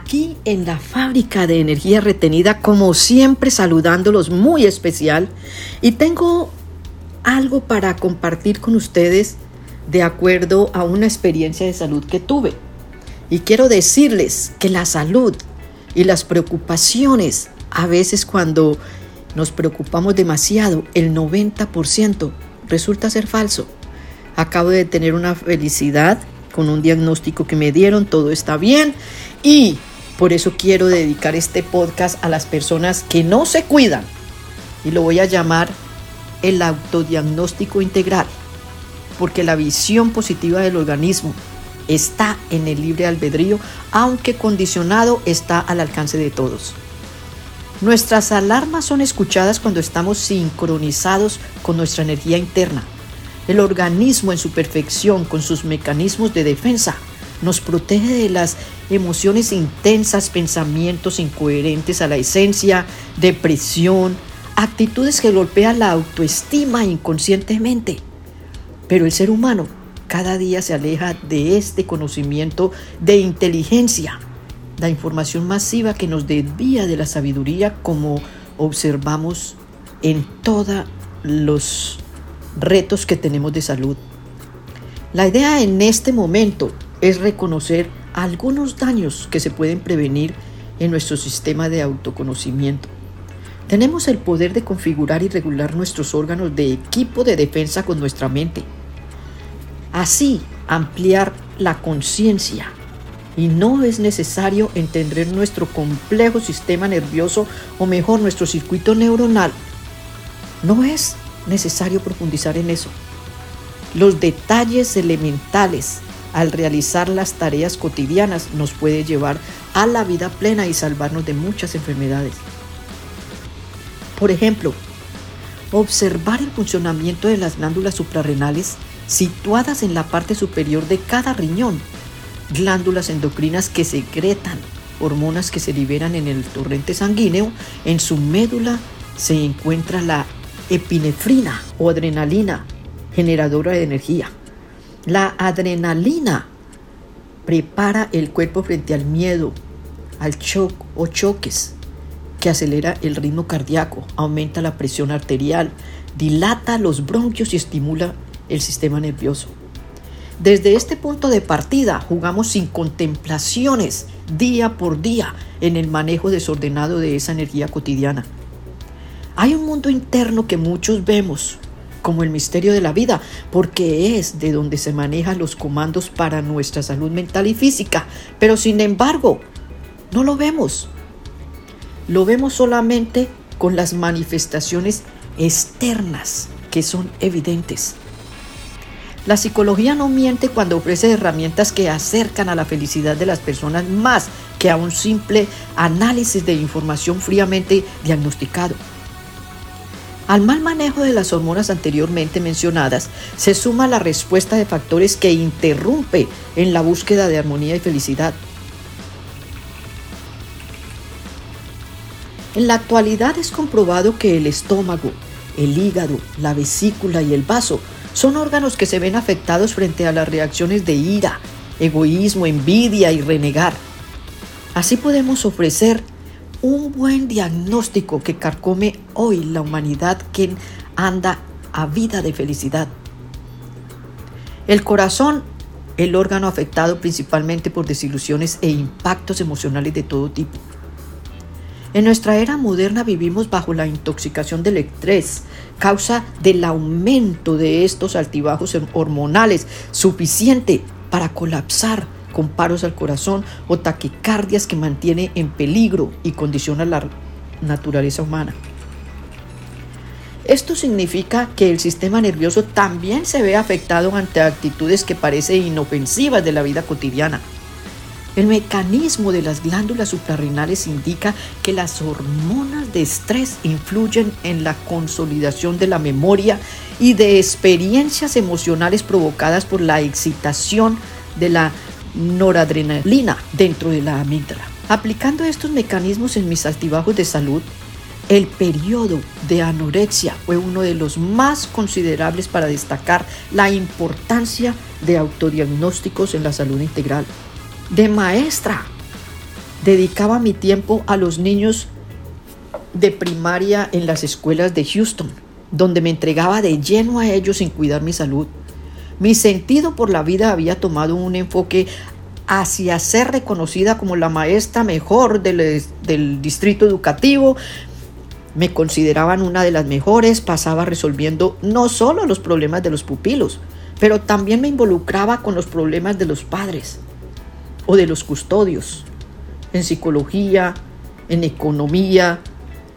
Aquí en la fábrica de energía retenida, como siempre saludándolos muy especial, y tengo algo para compartir con ustedes de acuerdo a una experiencia de salud que tuve. Y quiero decirles que la salud y las preocupaciones, a veces cuando nos preocupamos demasiado, el 90% resulta ser falso. Acabo de tener una felicidad con un diagnóstico que me dieron, todo está bien y por eso quiero dedicar este podcast a las personas que no se cuidan y lo voy a llamar el autodiagnóstico integral, porque la visión positiva del organismo está en el libre albedrío, aunque condicionado está al alcance de todos. Nuestras alarmas son escuchadas cuando estamos sincronizados con nuestra energía interna. El organismo en su perfección, con sus mecanismos de defensa, nos protege de las emociones intensas, pensamientos incoherentes a la esencia, depresión, actitudes que golpean la autoestima inconscientemente. Pero el ser humano cada día se aleja de este conocimiento de inteligencia, la información masiva que nos desvía de la sabiduría como observamos en todos los retos que tenemos de salud. La idea en este momento es reconocer algunos daños que se pueden prevenir en nuestro sistema de autoconocimiento. Tenemos el poder de configurar y regular nuestros órganos de equipo de defensa con nuestra mente. Así, ampliar la conciencia. Y no es necesario entender nuestro complejo sistema nervioso o mejor nuestro circuito neuronal. No es necesario profundizar en eso. Los detalles elementales al realizar las tareas cotidianas nos puede llevar a la vida plena y salvarnos de muchas enfermedades. Por ejemplo, observar el funcionamiento de las glándulas suprarrenales situadas en la parte superior de cada riñón, glándulas endocrinas que secretan hormonas que se liberan en el torrente sanguíneo, en su médula se encuentra la epinefrina o adrenalina, generadora de energía. La adrenalina prepara el cuerpo frente al miedo, al shock o choques, que acelera el ritmo cardíaco, aumenta la presión arterial, dilata los bronquios y estimula el sistema nervioso. Desde este punto de partida jugamos sin contemplaciones día por día en el manejo desordenado de esa energía cotidiana. Hay un mundo interno que muchos vemos como el misterio de la vida, porque es de donde se manejan los comandos para nuestra salud mental y física, pero sin embargo, no lo vemos. Lo vemos solamente con las manifestaciones externas que son evidentes. La psicología no miente cuando ofrece herramientas que acercan a la felicidad de las personas más que a un simple análisis de información fríamente diagnosticado. Al mal manejo de las hormonas anteriormente mencionadas se suma la respuesta de factores que interrumpe en la búsqueda de armonía y felicidad. En la actualidad es comprobado que el estómago, el hígado, la vesícula y el vaso son órganos que se ven afectados frente a las reacciones de ira, egoísmo, envidia y renegar. Así podemos ofrecer un buen diagnóstico que carcome hoy la humanidad que anda a vida de felicidad. El corazón, el órgano afectado principalmente por desilusiones e impactos emocionales de todo tipo. En nuestra era moderna vivimos bajo la intoxicación del estrés, causa del aumento de estos altibajos hormonales suficiente para colapsar con paros al corazón o taquicardias que mantiene en peligro y condiciona la naturaleza humana. Esto significa que el sistema nervioso también se ve afectado ante actitudes que parecen inofensivas de la vida cotidiana el mecanismo de las glándulas suprarrenales indica que las hormonas de estrés influyen en la consolidación de la memoria y de experiencias emocionales provocadas por la excitación de la noradrenalina dentro de la amígdala. Aplicando estos mecanismos en mis altibajos de salud, el periodo de anorexia fue uno de los más considerables para destacar la importancia de autodiagnósticos en la salud integral. De maestra, dedicaba mi tiempo a los niños de primaria en las escuelas de Houston, donde me entregaba de lleno a ellos sin cuidar mi salud. Mi sentido por la vida había tomado un enfoque hacia ser reconocida como la maestra mejor del, distrito educativo, me consideraban una de las mejores, pasaba resolviendo no solo los problemas de los pupilos, pero también me involucraba con los problemas de los padres o de los custodios, en psicología, en economía,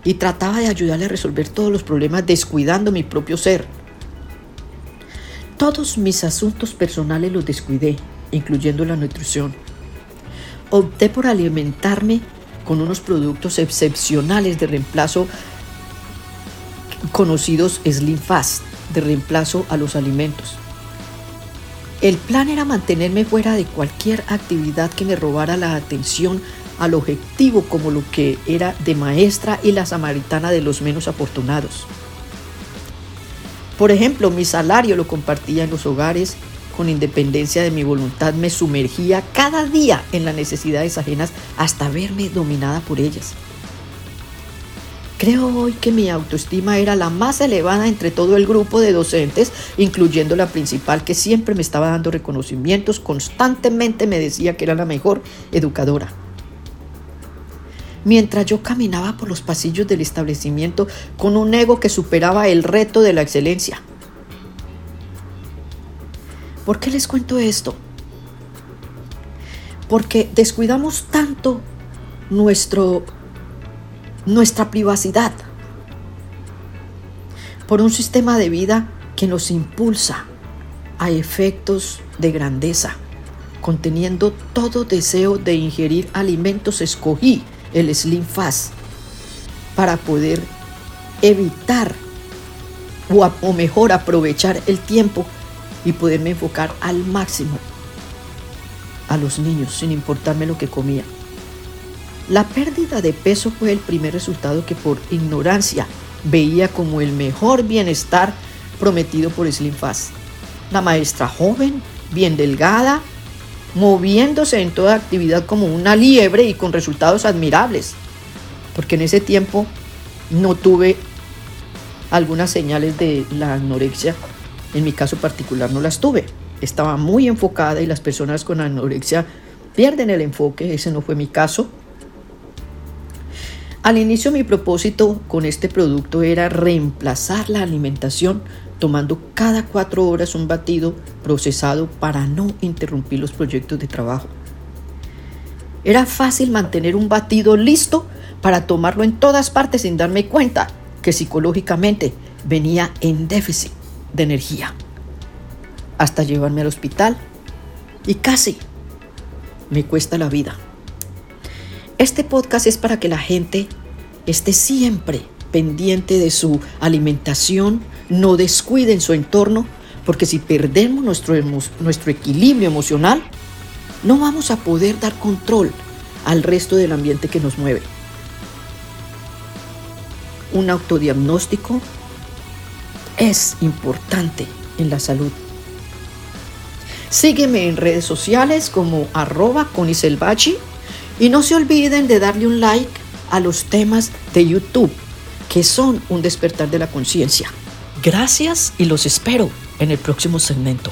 y trataba de ayudarle a resolver todos los problemas descuidando mi propio ser. Todos mis asuntos personales los descuidé, incluyendo la nutrición. Opté por alimentarme con unos productos excepcionales de reemplazo conocidos Slim Fast, de reemplazo a los alimentos. El plan era mantenerme fuera de cualquier actividad que me robara la atención al objetivo como lo que era de maestra y la samaritana de los menos afortunados. Por ejemplo, mi salario lo compartía en los hogares con independencia de mi voluntad, me sumergía cada día en las necesidades ajenas hasta verme dominada por ellas. Creo hoy que mi autoestima era la más elevada entre todo el grupo de docentes, incluyendo la principal que siempre me estaba dando reconocimientos, constantemente me decía que era la mejor educadora. Mientras yo caminaba por los pasillos del establecimiento con un ego que superaba el reto de la excelencia. ¿Por qué les cuento esto? Porque descuidamos tanto nuestro, nuestra privacidad por un sistema de vida que nos impulsa a efectos de grandeza, conteniendo todo deseo de ingerir alimentos. Escogí el Slim Fast para poder evitar o, o mejor aprovechar el tiempo y poderme enfocar al máximo a los niños sin importarme lo que comía. La pérdida de peso fue el primer resultado que por ignorancia veía como el mejor bienestar prometido por Slim Fast. La maestra joven, bien delgada, moviéndose en toda actividad como una liebre y con resultados admirables. Porque en ese tiempo no tuve algunas señales de la anorexia en mi caso particular no las tuve. Estaba muy enfocada y las personas con anorexia pierden el enfoque. Ese no fue mi caso. Al inicio mi propósito con este producto era reemplazar la alimentación tomando cada cuatro horas un batido procesado para no interrumpir los proyectos de trabajo. Era fácil mantener un batido listo para tomarlo en todas partes sin darme cuenta que psicológicamente venía en déficit de energía hasta llevarme al hospital y casi me cuesta la vida. Este podcast es para que la gente esté siempre pendiente de su alimentación, no descuiden su entorno, porque si perdemos nuestro, nuestro equilibrio emocional, no vamos a poder dar control al resto del ambiente que nos mueve. Un autodiagnóstico es importante en la salud. Sígueme en redes sociales como arroba coniselbachi y no se olviden de darle un like a los temas de YouTube que son un despertar de la conciencia. Gracias y los espero en el próximo segmento.